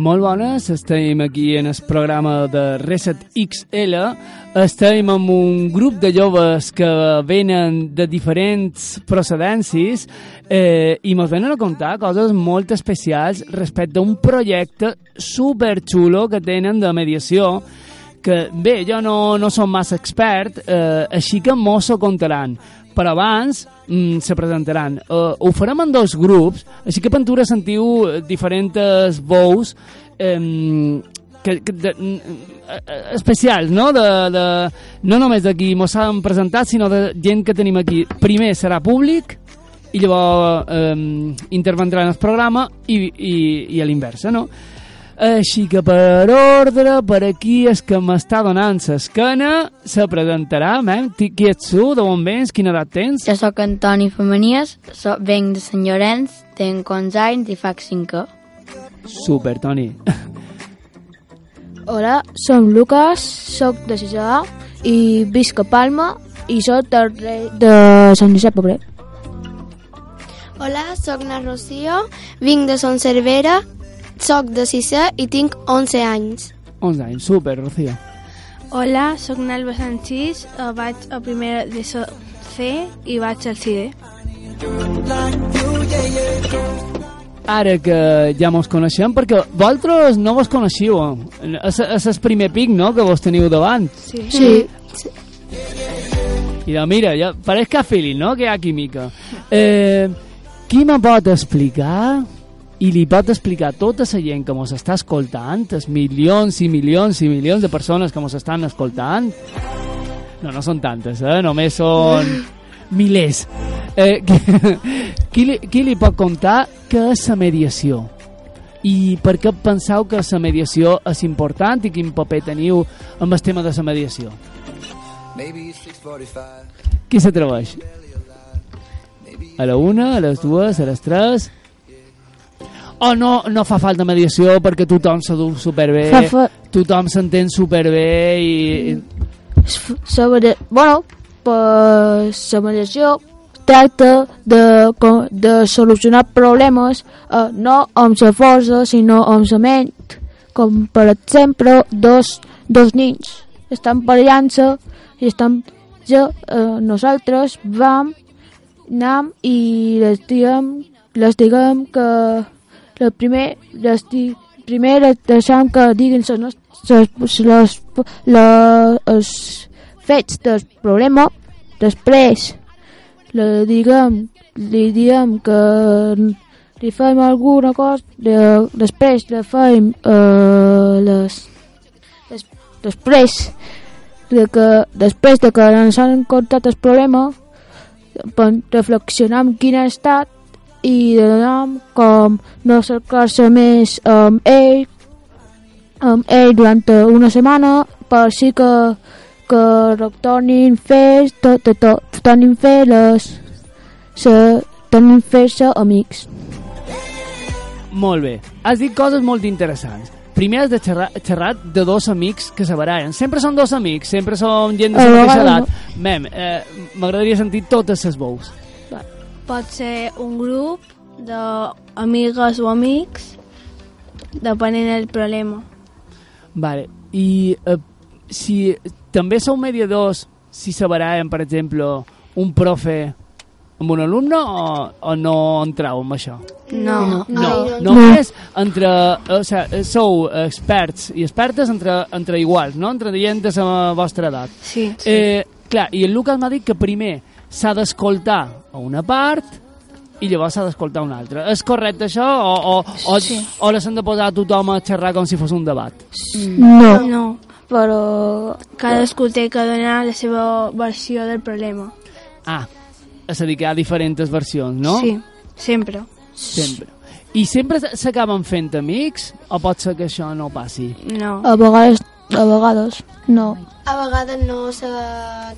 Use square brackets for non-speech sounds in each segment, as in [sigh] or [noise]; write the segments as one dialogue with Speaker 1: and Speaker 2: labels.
Speaker 1: Molt bones, estem aquí en el programa de Reset XL, estem amb un grup de joves que venen de diferents procedències eh, i ens venen a contar coses molt especials respecte a un projecte superxulo que tenen de mediació que, bé, jo no, no som massa expert, eh, així que mos ho contaran. Però abans mm, se presentaran. Uh, ho farem en dos grups, així que Pentura sentiu diferents veus eh, que, que de, uh, especials, no? De, de, no només d'aquí mos han presentat, sinó de gent que tenim aquí. Primer serà públic i llavors eh, intervendrà en el programa i, i, i a l'inversa, no? Així que per ordre, per aquí és que m'està donant l'esquena, se presentarà, eh? Qui ets tu, d'on vens, quina edat tens?
Speaker 2: Jo sóc Antoni Femenies, soc, venc de Sant Llorenç, tenc 11 anys i faig 5
Speaker 1: Super, Toni.
Speaker 3: Hola, som Lucas, sóc de Cesar i visc a Palma i sóc de, de Sant Josep Pobret.
Speaker 4: Hola, sóc na Rocío, vinc de Son Cervera, soc de sisè i tinc 11 anys.
Speaker 1: 11 anys, super, Rocío.
Speaker 5: Hola, sóc Nalba Sanchís, eh, vaig a primer de so C i vaig al CIDE.
Speaker 1: Ara que ja mos coneixem, perquè vosaltres no vos coneixiu. És, és el primer pic, no?, que vos teniu davant.
Speaker 5: Sí.
Speaker 3: Sí.
Speaker 1: I de, mira, ja pareix que ha feeling, no?, que hi ha química. Eh, qui me pot explicar i li pot explicar a tota la gent que mos està escoltant, els milions i milions i milions de persones que mos estan escoltant, no, no són tantes, eh? només són [laughs] milers. Eh, [laughs] qui, qui, li, qui li pot contar què és la mediació? I per què penseu que la mediació és important i quin paper teniu amb el tema de la mediació? Qui s'atreveix? A la una, a les dues, a les tres... O no, no fa falta mediació perquè tothom s'ha dut superbé,
Speaker 3: Fa fa...
Speaker 1: tothom s'entén superbé i...
Speaker 3: Sobre, bueno, pues, la mediació tracta de, de solucionar problemes eh, no amb la força, sinó amb la ment. Com, per exemple, dos, dos nens estan parellant-se i estan ja, eh, nosaltres vam anem i les diguem, les diguem que la primer, les di, primer les deixem que diguin les, les, les, les, els fets del problema, després le diguem, li diem que li fem alguna cosa, de, després le fem eh, les, des, després de que, després de que ens han contat el problema, pen- reflexionem quin ha estat i donem com no cercar-se més amb ell amb ell durant una setmana per així que que tornin fer tot, tot, tot tornin fer les se, tornin fer-se amics
Speaker 1: Molt bé. Has dit coses molt interessants. Primer has de xerrar, xerrat de dos amics que se barallen. Sempre són dos amics, sempre són gent de
Speaker 3: A
Speaker 1: la mateixa edat. Mem, eh, m'agradaria sentir totes les veus.
Speaker 5: Pot ser un grup d'amigues o amics, depenent del problema.
Speaker 1: Vale. I eh, si també sou mediadors, si se barallen, per exemple, un profe amb un alumne o, o no entrau en això?
Speaker 5: No.
Speaker 1: No, només entre... O sigui, sou experts i expertes entre, entre iguals, no? Entre gent de la vostra edat.
Speaker 5: Sí.
Speaker 1: Eh, clar, i el Lucas m'ha dit que primer s'ha d'escoltar a una part i llavors s'ha d'escoltar a una altra. És correcte això? O, o, o,
Speaker 5: Sí.
Speaker 1: o les han de posar a tothom a xerrar com si fos un debat?
Speaker 3: no,
Speaker 5: No.
Speaker 3: però
Speaker 5: Cadascú té que donar la seva versió del problema.
Speaker 1: Ah, és a dir, que hi ha diferents versions, no?
Speaker 5: Sí, sempre.
Speaker 1: Sempre. I sempre s'acaben fent amics o pot ser que això no passi?
Speaker 5: No.
Speaker 3: a vegades a vegades no
Speaker 4: A vegades no se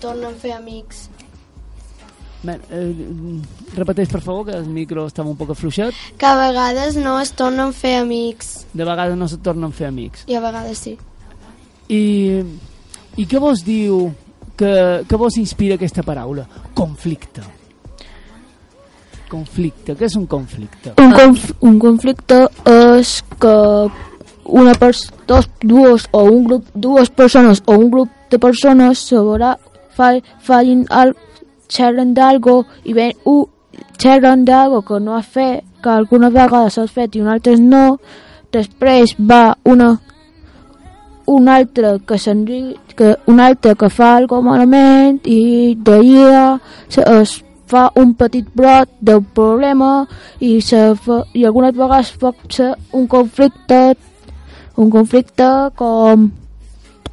Speaker 4: tornen a fer amics.
Speaker 1: Bé, eh, repeteix, per favor, que el micro estava un poc afluixat.
Speaker 4: Que a vegades no es tornen a fer amics.
Speaker 1: De vegades no se tornen a fer amics.
Speaker 4: I a vegades sí.
Speaker 1: I, i què vos diu, que, que vos inspira aquesta paraula? Conflicte. Conflicte, què és un conflicte?
Speaker 3: un, conf un conflicte és que una dos, dues o un grup, dues persones o un grup de persones sobre fa, fallen al, xerren d'algo i ven un xerren d'algo que no has fet, que alguna vegada s'has fet i un altre no, després va una un altre que que un altre que fa algo malament i se- es fa un petit brot del problema i, se fa, i algunes vegades pot ser un conflicte un conflicte com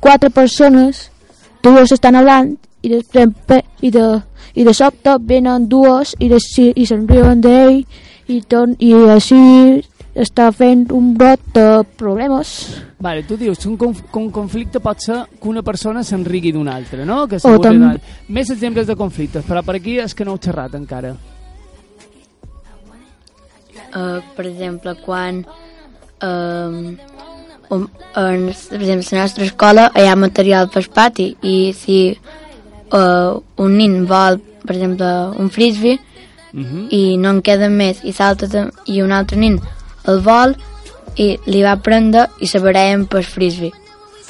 Speaker 3: quatre persones dues estan hablant i després i de, i de sobte venen dues i, de, si- i se'n riuen d'ell i, ton, i així està fent un brot de problemes
Speaker 1: Vale, tu dius, un, conf que un conflicte pot ser que una persona s'enrigui d'una altra, no? Que
Speaker 3: O tam-.
Speaker 1: Més exemples de conflictes, però per aquí és que no heu xerrat encara.
Speaker 6: Uh, per exemple, quan um, um, en, per exemple, a la nostra escola hi ha material per pati i si uh, un nin vol, per exemple, un frisbee
Speaker 1: Uh -huh.
Speaker 6: i no en queda més i, salta i un altre nin el vol i li va prendre i se barallen per frisbee.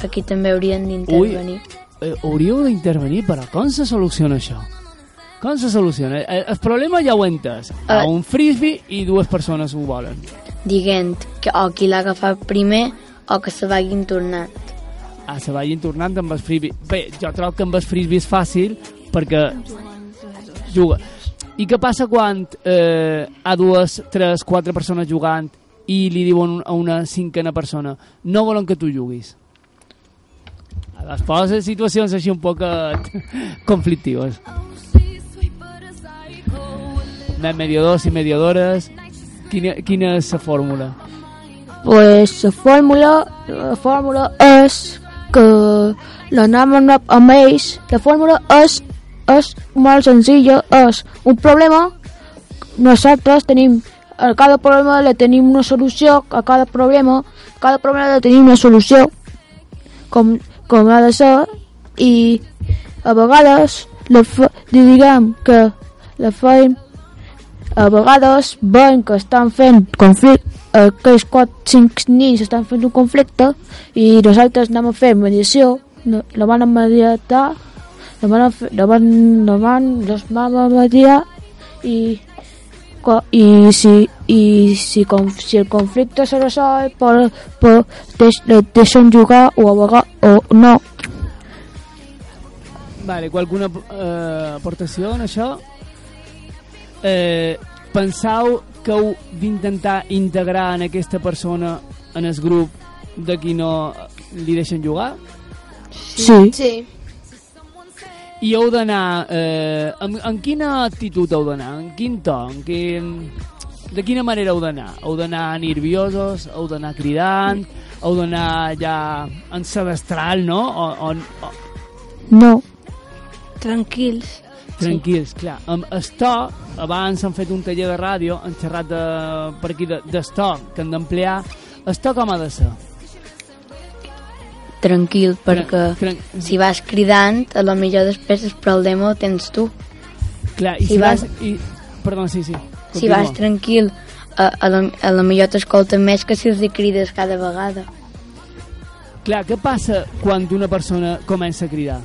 Speaker 6: Aquí també haurien d'intervenir.
Speaker 1: Eh, hauríeu d'intervenir, però com se soluciona això? Com se soluciona? Eh, el problema ja ho he entès. A
Speaker 6: Eh.
Speaker 1: un frisbee i dues persones ho volen.
Speaker 6: Dient que o qui l'ha agafat primer o que se vagin tornant.
Speaker 1: Ah, se vagin tornant amb el frisbee. Bé, jo trobo que amb el frisbee és fàcil perquè juga. I què passa quan eh, ha dues, tres, quatre persones jugant i li diuen a una cinquena persona no volen que tu juguis? Es posen situacions així un poc eh, [laughs] conflictives. Anem mediadors i mediadores. Quina, quina és la fórmula?
Speaker 3: pues la fórmula la fórmula és que l'anem amb, ells la fórmula és és molt senzilla és un problema. Nosaltres tenim a cada problema le tenim una solució a cada problema a cada problema le tenim una solució com, com ha de ser i a vegades la fa, diguem que la feim a vegades veuen que estan fent conflicte aquells 4-5 nins estan fent un conflicte i nosaltres anem a fer mediació la van mediatar la van fer, la van, la van, los van mediar i i si, i si, com, si el conflicte se resol per, per deix, deixen jugar o a vegades o no
Speaker 1: Vale, qualcuna eh, aportació en això? Eh, pensau que heu d'intentar integrar en aquesta persona en el grup de qui no li deixen jugar?
Speaker 3: sí,
Speaker 4: Sí.
Speaker 1: I heu d'anar... Eh, en, en quina actitud heu d'anar? En quin to? En quin... De quina manera heu d'anar? Heu d'anar nerviosos? Heu d'anar cridant? Heu d'anar ja en sedestral, no? O, o, o,
Speaker 3: no
Speaker 5: Tranquils.
Speaker 1: Tranquils, clar. Amb el to, abans han fet un taller de ràdio, han xerrat de, per aquí de, d'esto que han d'emplear. El to com ha de ser?
Speaker 6: Tranquil, perquè
Speaker 1: Tran-
Speaker 6: si vas cridant, a lo millor després el problema el tens tu.
Speaker 1: Clar, i si,
Speaker 6: si
Speaker 1: vas...
Speaker 6: vas-
Speaker 1: I, perdó, sí, sí.
Speaker 6: Si
Speaker 1: continua.
Speaker 6: vas tranquil, a, a, lo, a lo millor t'escolten més que si els hi crides cada vegada.
Speaker 1: Clar, què passa quan una persona comença a cridar?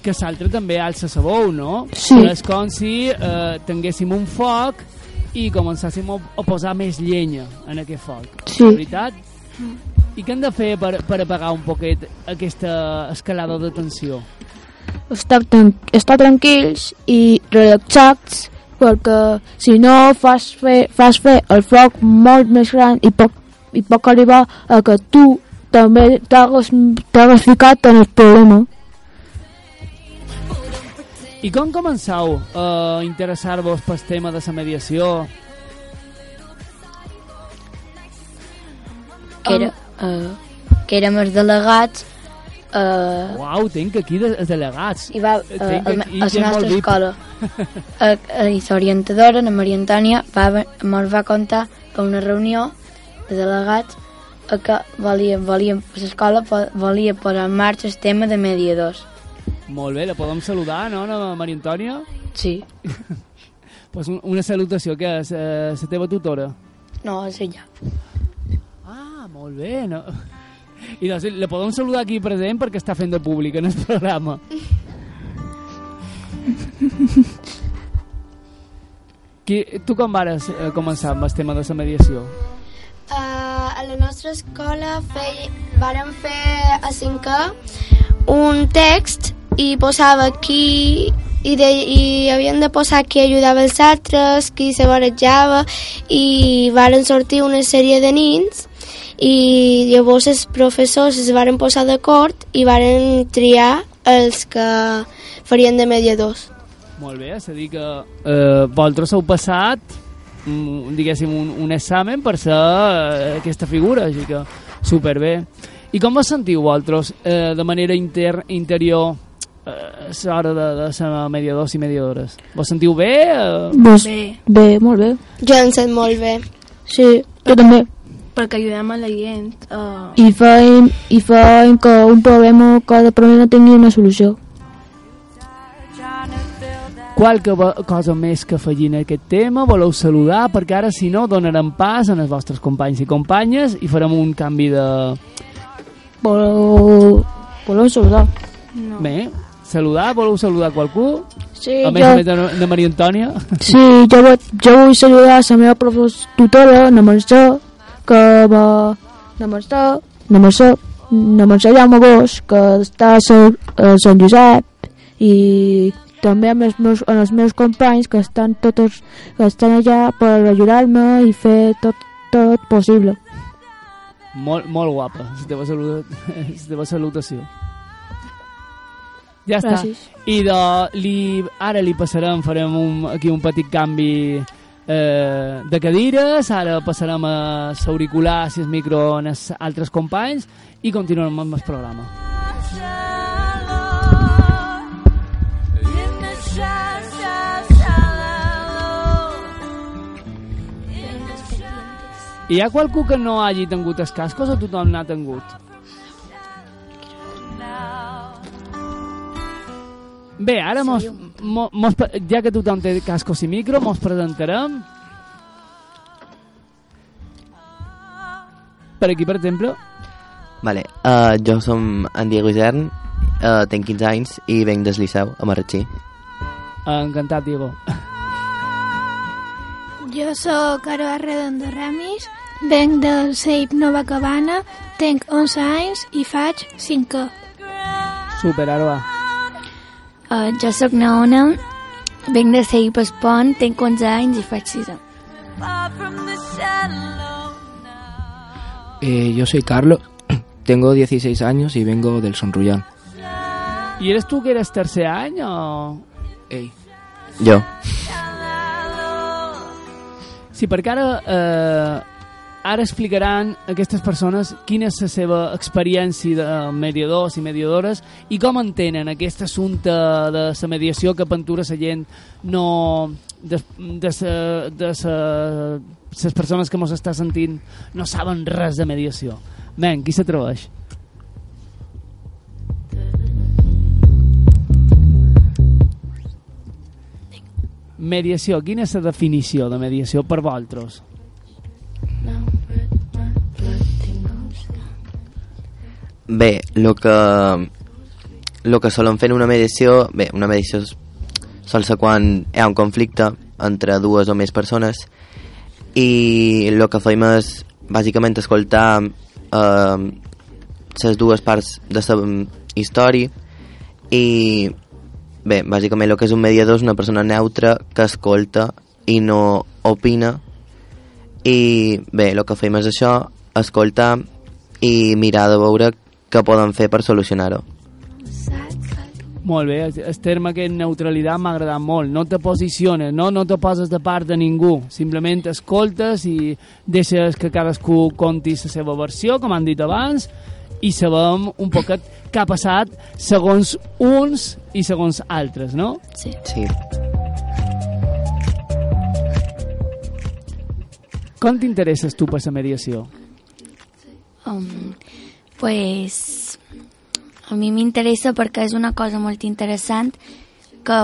Speaker 1: Que l'altre també alça la veu, no?
Speaker 3: Sí.
Speaker 1: Però és com si eh, tinguéssim un foc i començàssim a, posar més llenya en aquest foc.
Speaker 3: Sí.
Speaker 1: Veritat? I què hem de fer per, per apagar un poquet aquesta escalada de tensió?
Speaker 3: estar, tran estar tranquils i relaxats perquè si no fas fer, fas fer el foc molt més gran i pot, i pot arribar a que tu també t'hagues ficat en el problema.
Speaker 1: I com començau a interessar-vos pel tema de la mediació?
Speaker 6: Que, era, uh, que érem els delegats uh,
Speaker 1: Uau, tinc aquí de, els delegats.
Speaker 6: i va uh,
Speaker 1: Tinc
Speaker 6: a, a la nostra escola uh, [laughs] uh, i l'orientadora, la Maria Antònia va, ens va contar a una reunió de delegats a que volia, volia, l'escola volia posar en marxa el tema de mediadors.
Speaker 1: Molt bé, la podem saludar, no, la Maria Antònia?
Speaker 6: Sí. [laughs]
Speaker 1: Pues un, una salutació, que és eh, la teva tutora?
Speaker 6: No, és ella.
Speaker 1: Ah, molt bé, no? I doncs la podem saludar aquí present perquè està fent de públic en el programa. [laughs] Qui, tu com vares eh, començar amb el tema de la mediació?
Speaker 4: Uh, a la nostra escola fei, vàrem fer a cinquè un text i posava qui i, de, i havien de posar qui ajudava els altres, qui se barrejava i varen sortir una sèrie de nins i llavors els professors es varen posar d'acord i varen triar els que farien de mediadors.
Speaker 1: Molt bé, és a dir que eh, vosaltres heu passat mm, diguéssim un, un examen per ser eh, aquesta figura, així que superbé. I com vos sentiu vosaltres eh, de manera inter, interior eh, a l'hora de, de ser mediadors i mediadores? Vos sentiu bé? Eh?
Speaker 3: Pues,
Speaker 5: Bé,
Speaker 3: bé, molt bé.
Speaker 4: Jo em sent molt bé.
Speaker 3: Sí, jo també.
Speaker 5: perquè ajudem a la gent. Uh,
Speaker 3: I feim, i feim que un problema, cada problema tingui una solució.
Speaker 1: Qualque cosa més que afegir en aquest tema? Voleu saludar? Perquè ara, si no, donarem pas a els vostres companys i companyes i farem un canvi de...
Speaker 3: Voleu, voleu saludar?
Speaker 5: no.
Speaker 1: Bé, saludar? Voleu saludar qualcú?
Speaker 3: Sí,
Speaker 1: A més a més de, de Maria Antònia? [laughs]
Speaker 3: Sí, jo, jo vull saludar la meva professora tutora, la Mercè, que va... La Mercè, la Mercè, la Mercè Jaume Bosch, que està a a Sant Josep, i també amb els meus, amb els meus companys que estan totes que estan allà per ajudar-me i fer tot, tot possible.
Speaker 1: Molt, molt guapa, la teva, salut, la [laughs] teva salutació. Ja està.
Speaker 3: Gràcies.
Speaker 1: I de, li, ara li passarem, farem un, aquí un petit canvi eh, de cadires, ara passarem a l'auricular, si és micro, en els altres companys i continuarem amb el programa. Hi ha qualcú que no hagi tingut els cascos o tothom n'ha tingut? Bé, ara mos, mo, mos, pre- ja que tothom té cascos i micro, mos presentarem. Per aquí, per exemple,
Speaker 7: Vale, uh, jo som en Diego Isern, uh, tenc 15 anys i venc del Liceu, a Marratxí.
Speaker 1: encantat, Diego.
Speaker 5: Jo sóc Aroa Redondo Ramis, venc del CEIP Nova Cabana, tenc 11 anys i faig 5
Speaker 1: Super, Aroa.
Speaker 2: Uh, jo sóc Naona, venc de Ceip Espont, tenc 11 anys i faig 6 anys.
Speaker 8: Eh, yo soy Carlos, [clears throat] tengo 16 años y vengo del Sonrullán.
Speaker 1: I eres tu que eres tercer any o...?
Speaker 8: Ey,
Speaker 7: Jo.
Speaker 1: Sí, perquè ara, eh, ara explicaran aquestes persones quina és la seva experiència de mediadors i mediadores i com entenen aquest assumpte de la mediació que pentura la gent no... de, de, sa, de sa, les persones que mos està sentint no saben res de mediació. Ben, qui s'atreveix? Mediació, quina és la definició de mediació per vosaltres?
Speaker 7: Bé, el que, lo que solen fer en una mediació... Bé, una mediació sol ser quan hi ha un conflicte entre dues o més persones i el que fem és bàsicament escoltar eh, dues parts de la història i bé, bàsicament el que és un mediador és una persona neutra que escolta i no opina i bé, el que fem és això escoltar i mirar de veure què poden fer per solucionar-ho
Speaker 1: Molt bé, el- terme que neutralitat m'ha agradat molt. No te posiciones, no, no te poses de part de ningú. Simplement escoltes i deixes que cadascú conti la seva versió, com han dit abans, i sabem un poquet què ha passat segons uns i segons altres, no?
Speaker 2: Sí.
Speaker 7: sí.
Speaker 1: Com t'interesses tu per la mediació?
Speaker 2: Um, pues, a mi m'interessa perquè és una cosa molt interessant que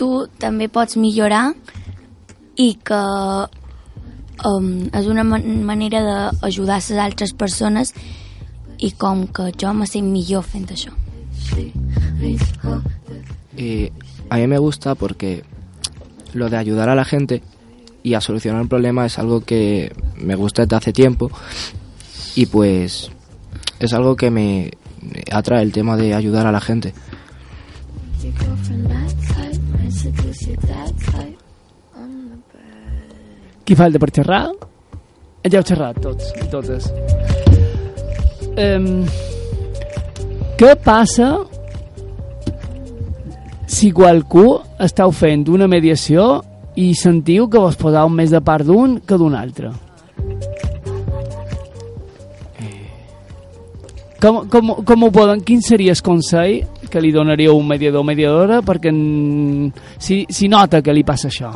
Speaker 2: tu també pots millorar i que um, és una man manera d'ajudar les altres persones i com que jo me sent millor fent això.
Speaker 8: Eh, a mí me gusta porque lo de ayudar a la gente y a solucionar un problema es algo que me gusta desde hace tiempo y pues es algo que me atrae el tema de ayudar a la gente.
Speaker 1: Qui falta per xerrar? Ja heu xerrat tots i totes. Um, què passa si qualcú estàu fent una mediació i sentiu que vos poseu més de part d'un que d'un altre? Com, com, com ho poden? Quin seria el consell que li donaria un mediador o mediadora perquè en, si, si nota que li passa això?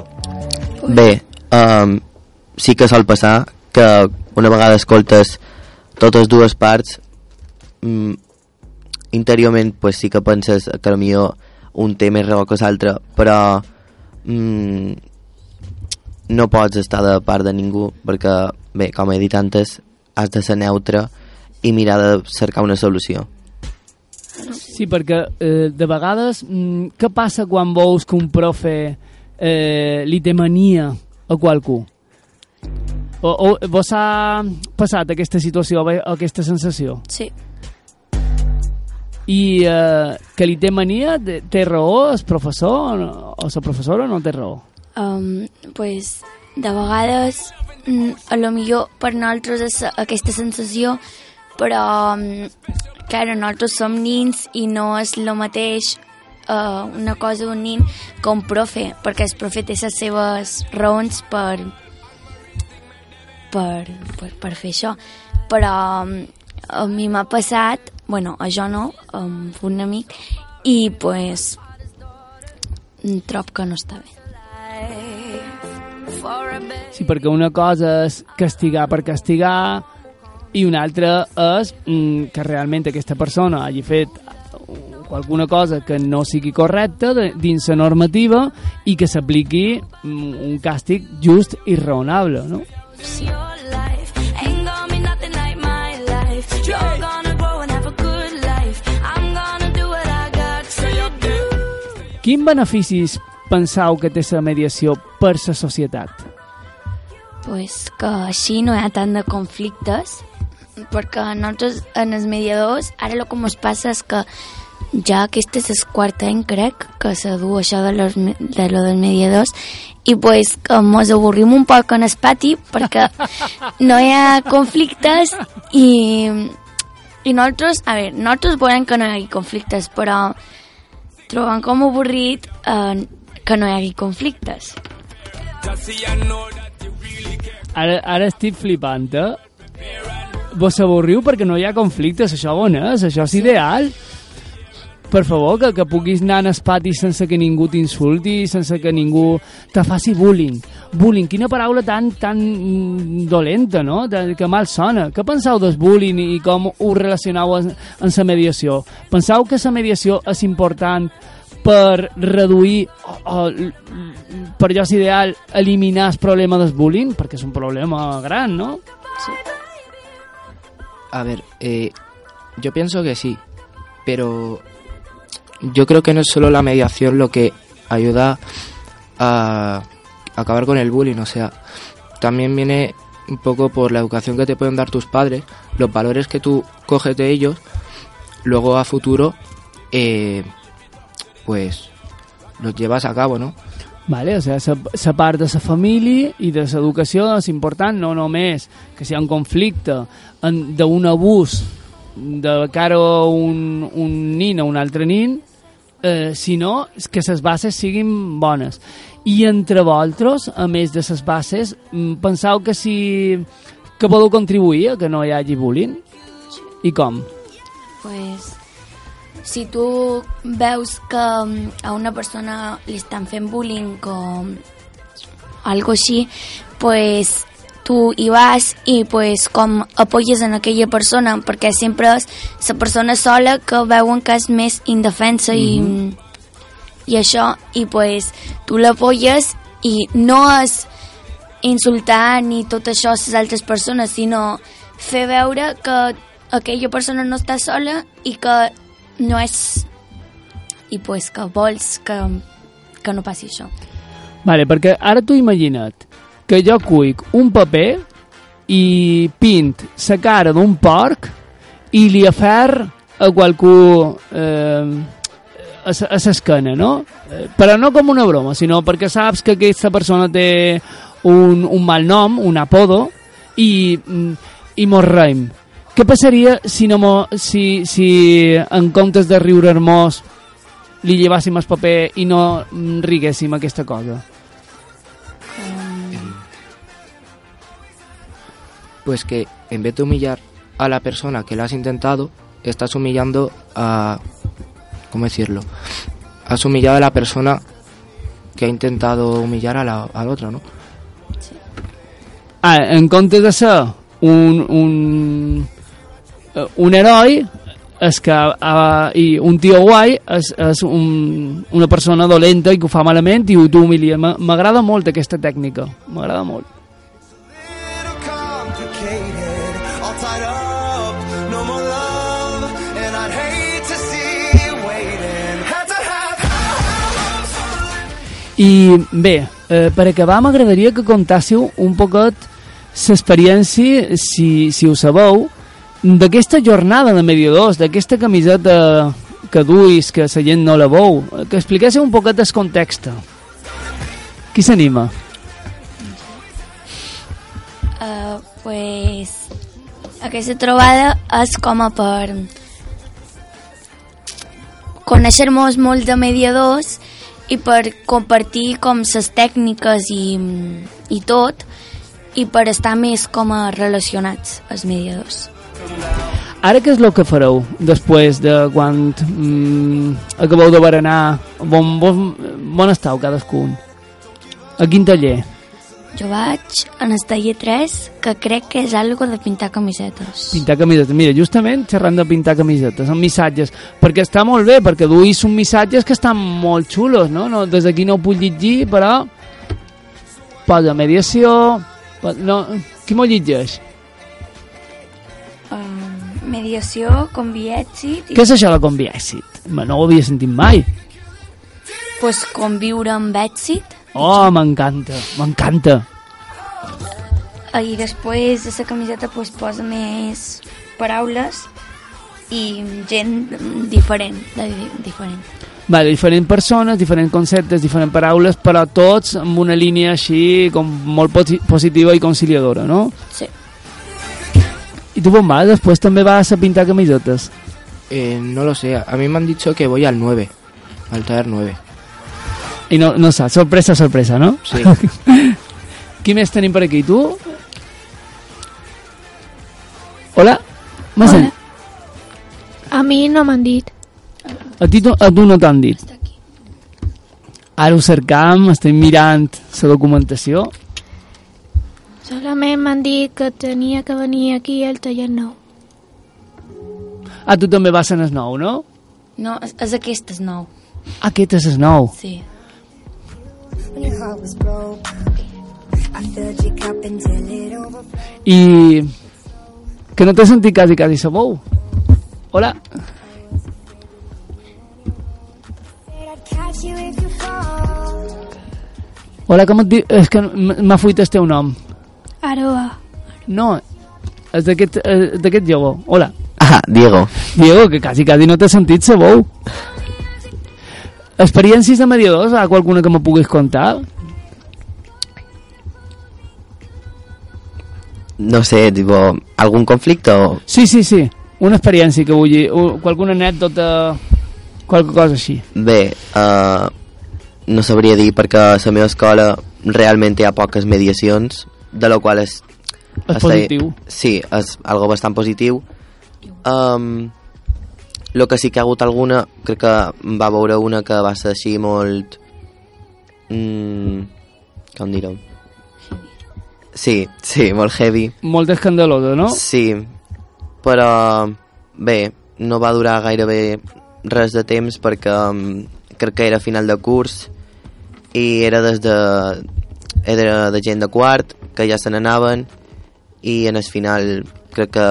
Speaker 7: Bé, um, sí que sol passar que una vegada escoltes totes dues parts mm, interiorment pues, sí que penses que potser un té més raó que l'altre però mm, no pots estar de part de ningú perquè, bé, com he dit antes has de ser neutre i mirar de cercar una solució
Speaker 1: Sí, perquè eh, de vegades mm, què passa quan veus que un profe eh, li té mania a qualcú? O, o vos ha passat aquesta situació, o aquesta sensació?
Speaker 2: Sí.
Speaker 1: I eh, que li té mania, té, raó el professor o, la professora no té raó?
Speaker 2: Um, pues, de vegades, mm, a lo millor per nosaltres aquesta sensació, però, mm, clar, nosaltres som nins i no és el mateix uh, una cosa d'un nin un profe, perquè el profe té les seves raons per, per, per, per fer això. Però um, a mi m'ha passat, bueno, a jo no, amb un amic, i pues trob que no està bé.
Speaker 1: Sí, perquè una cosa és castigar per castigar i una altra és mm, que realment aquesta persona hagi fet alguna cosa que no sigui correcta de, dins la normativa i que s'apliqui mm, un càstig just i raonable, no? Quin beneficis penseu que té la mediació per la societat?
Speaker 2: Pues que així no hi ha tant de conflictes, perquè nosaltres, en els mediadors, ara el que ens passa és que ja aquest és el quart any, crec, que se du això de, los, de lo dels mediadors, i pues que ens avorrim un poc en el pati perquè [laughs] no hi ha conflictes i, i nosaltres, a veure, nosaltres volem que no hi hagi conflictes, però trobem com avorrit eh, que no hi hagi conflictes.
Speaker 1: Ara, ara estic flipant, eh? Vos s'avorriu perquè no hi ha conflictes, això on és? Això és ideal. Per favor, que, que puguis anar al pati sense que ningú t'insulti, sense que ningú te faci bullying. Bullying, quina paraula tan tan dolenta, no? De, que mal sona. Què penseu del bullying i com ho relacioneu en la mediació? Penseu que la mediació és important per reduir o, o per allò és ideal eliminar el problema del bullying perquè és un problema gran, no?
Speaker 2: Sí.
Speaker 8: A ver, eh, yo pienso que sí, pero yo creo que no es solo la mediación lo que ayuda a acabar con el bullying, o sea, también viene un poco por la educación que te pueden dar tus padres, los valores que tú coges de ellos, luego a futuro, eh, pues los llevas a cabo, ¿no?
Speaker 1: Vale, o sigui, la, part de la família i de l'educació és important, no només que si hi ha un conflicte d'un abús de cara a un, un nin o un altre nin, eh, sinó que les bases siguin bones. I entre vosaltres, a més de les bases, mm, penseu que si que podeu contribuir a que no hi hagi bullying? I com?
Speaker 2: Pues, si tu veus que mm, a una persona li estan fent bullying o algo així, pues tu hi vas i pues com apoyes en aquella persona perquè sempre és la persona sola que veuen que és més indefensa i, i això i pues tu l'apoyes i no és insultar ni tot això a les altres persones sinó fer veure que aquella persona no està sola i que no és... i pues que vols que, que no passi això.
Speaker 1: Vale, perquè ara tu imagina't que jo cuic un paper i pint la cara d'un porc i li afer a qualcú eh, a, l'esquena, no? Però no com una broma, sinó perquè saps que aquesta persona té un, un mal nom, un apodo, i, mm, i mos. Què passaria si, no mo, si, si en comptes de riure hermós li llevàssim el paper i no riguéssim aquesta cosa?
Speaker 8: Pues que en vez de humillar a la persona que lo has intentado, estás humillando a... ¿Cómo decirlo? Has humillado a la persona que ha intentado humillar a la, a la otra, ¿no?
Speaker 1: Ah, en comptes de ser un, un, un heroi, és que uh, i un tio guai és, és un, una persona dolenta i que ho fa malament i ho t'humilia. M'a- M'agrada molt aquesta tècnica, m'agrada molt. I bé, eh, per acabar m'agradaria que contássiu un poquet l'experiència, si, si ho sabeu, d'aquesta jornada de mediadors, d'aquesta camiseta que duis, que la gent no la veu, que expliquéssiu un poquet el context. Qui s'anima?
Speaker 2: Uh, pues, aquesta trobada és com a per conèixer-nos molt de mediadors i per compartir com les tècniques i, i tot i per estar més com a relacionats els mediadors.
Speaker 1: Ara què és el que fareu després de quan mm, acabeu de berenar? Bon, bon, bon estàu cadascun? A quin taller?
Speaker 2: Jo vaig en el taller 3, que crec que és algo de pintar camisetes.
Speaker 1: Pintar camisetes. Mira, justament xerrant de pintar camisetes, amb missatges, perquè està molt bé, perquè duis uns missatges que estan molt xulos, no? no des d'aquí no ho puc llegir, però posa mediació... No, qui m'ho llegeix?
Speaker 2: Mediació, convièxit i
Speaker 1: Què és això de convi èxit? Ma, No ho havia sentit mai.
Speaker 2: pues, conviure amb èxit
Speaker 1: Oh, m'encanta, m'encanta.
Speaker 2: I després de la camiseta pues, posa més paraules i gent diferent, de, di- diferent.
Speaker 1: Vale, diferents persones, diferents conceptes, diferents paraules, però tots amb una línia així com molt posi- positiva i conciliadora, no?
Speaker 2: Sí.
Speaker 1: I tu on vas? Després també vas a pintar camisetes.
Speaker 8: Eh, no lo sé, a mí me han dicho que voy al 9, al taller 9.
Speaker 1: I no, no saps, sorpresa, sorpresa, no?
Speaker 8: Sí. [laughs]
Speaker 1: Qui més tenim per aquí? Tu? Hola? M'has
Speaker 5: Hola. A mi no m'han dit.
Speaker 1: A, ti, a tu no t'han dit. Ara ho cercam, estem mirant la documentació.
Speaker 5: Solament m'han dit que tenia que venir aquí al taller nou.
Speaker 1: Ah, tu també vas en el nou, no?
Speaker 2: No, és, és aquest és nou.
Speaker 1: Aquest és el nou.
Speaker 2: Sí.
Speaker 9: I
Speaker 1: que no t'he sentit quasi, quasi sabou. Hola. Hola, com et dius? És que m'ha fuit el teu nom.
Speaker 5: Aroa.
Speaker 1: No, és d'aquest eh, d'aquest jove. Hola.
Speaker 7: Ah, Diego.
Speaker 1: Diego, que quasi, quasi no t'he sentit sabou. Experiències de mediadors? Hi ha qualcuna que me puguis contar?
Speaker 7: No sé, tipo, algun conflicte o...
Speaker 1: Sí, sí, sí. Una experiència que vull dir. u- Qualcuna anècdota... Qualque cosa així.
Speaker 7: Bé, uh, no sabria dir perquè a la meva escola realment hi ha poques mediacions, de la qual és...
Speaker 1: És
Speaker 7: està-
Speaker 1: positiu.
Speaker 7: Sí, és algo bastant positiu. Um, el que sí que ha hagut alguna, crec que va veure una que va ser així molt... Mm, com dir-ho? Sí, sí, molt heavy.
Speaker 1: Molt escandalosa, no?
Speaker 7: Sí, però bé, no va durar gairebé res de temps perquè um, crec que era final de curs i era des de era de gent de quart que ja se n'anaven i en el final crec que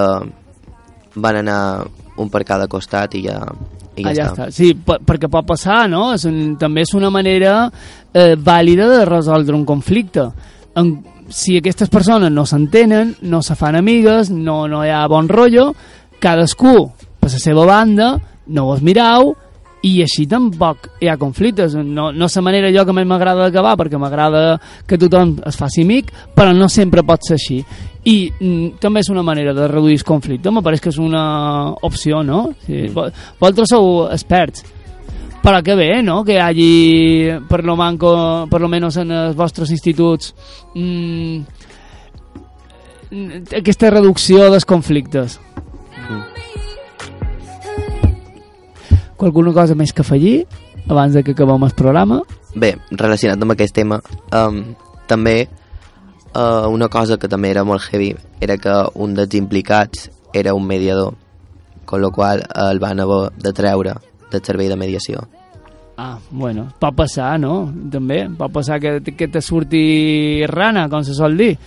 Speaker 7: van anar un per cada costat i ja, i ja,
Speaker 1: ja
Speaker 7: està.
Speaker 1: està. Sí, per, perquè pot passar, no? És un, també és una manera eh, vàlida de resoldre un conflicte. En, si aquestes persones no s'entenen, no se fan amigues, no, no hi ha bon rotllo, cadascú per la seva banda, no vos mirau, i així tampoc hi ha conflictes. No, no la manera jo que més m'agrada d'acabar perquè m'agrada que tothom es faci amic però no sempre pot ser així. I mm, també és una manera de reduir el conflicte. Me pareix que és una opció no? Sí, vo- vosaltres sou experts. Però que bé, no?, que hi hagi per lo manco, per lo menos en els vostres instituts mm, aquesta reducció dels conflictes Qualcuna cosa més que afegir abans de que acabem el programa?
Speaker 7: Bé, relacionat amb aquest tema, um, també uh, una cosa que també era molt heavy era que un dels implicats era un mediador, con lo qual uh, el van haver de treure del servei de mediació.
Speaker 1: Ah, bueno, pot passar, no? També, pot passar que, que te surti rana, com se sol dir.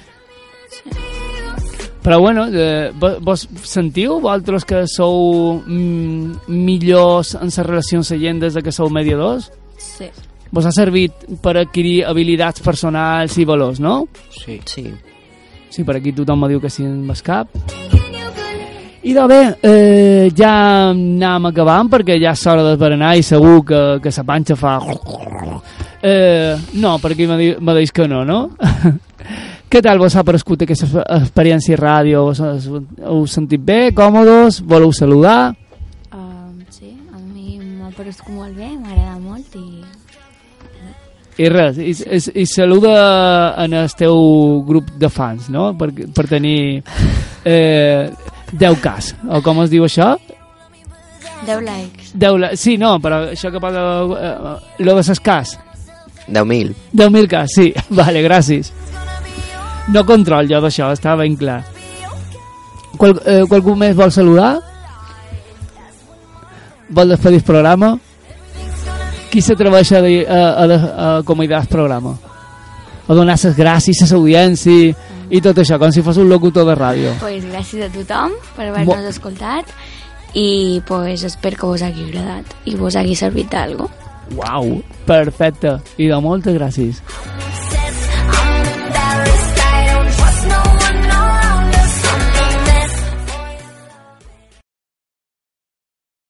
Speaker 1: Però bueno, eh, vo- vos sentiu, vosaltres que sou mm, millors en la relació amb la gent des de que sou mediadors?
Speaker 2: Sí.
Speaker 1: Vos ha servit per adquirir habilitats personals i valors, no?
Speaker 8: Sí.
Speaker 7: Sí.
Speaker 1: Sí, per aquí tothom me diu que sí en el cap. I de bé, eh, ja anem acabant perquè ja és hora de berenar i segur que, que la panxa fa... Eh, no, per aquí me, di- me deis que no, no? [laughs] Què tal vos ha parescut aquesta exp- experiència ràdio? Us, us, us sentit bé, còmodes? Voleu saludar?
Speaker 2: Um, sí, a mi m'ha parescut molt bé, m'agrada molt i...
Speaker 1: I res, i, i, i saluda en el teu grup de fans, no? Per, per tenir eh, 10 cas, o com es diu això?
Speaker 2: 10 likes.
Speaker 1: 10, la- sí, no, però això que posa eh, lo de ses cas.
Speaker 7: 10.000.
Speaker 1: 10.000 cas, sí. [laughs] Vale, gràcies. No control jo d'això, està ben clar. Qual, eh, qualcú més vol saludar? Vol despedir el programa? Qui s'atreveix a, a, a, a convidar el programa? A donar les gràcies a l'audiència i tot això, com si fos un locutor de ràdio.
Speaker 2: Pues gràcies a tothom per haver-nos escoltat i pues espero que vos hagi agradat i vos hagi servit d'algo.
Speaker 1: Uau, perfecte. I de moltes gràcies.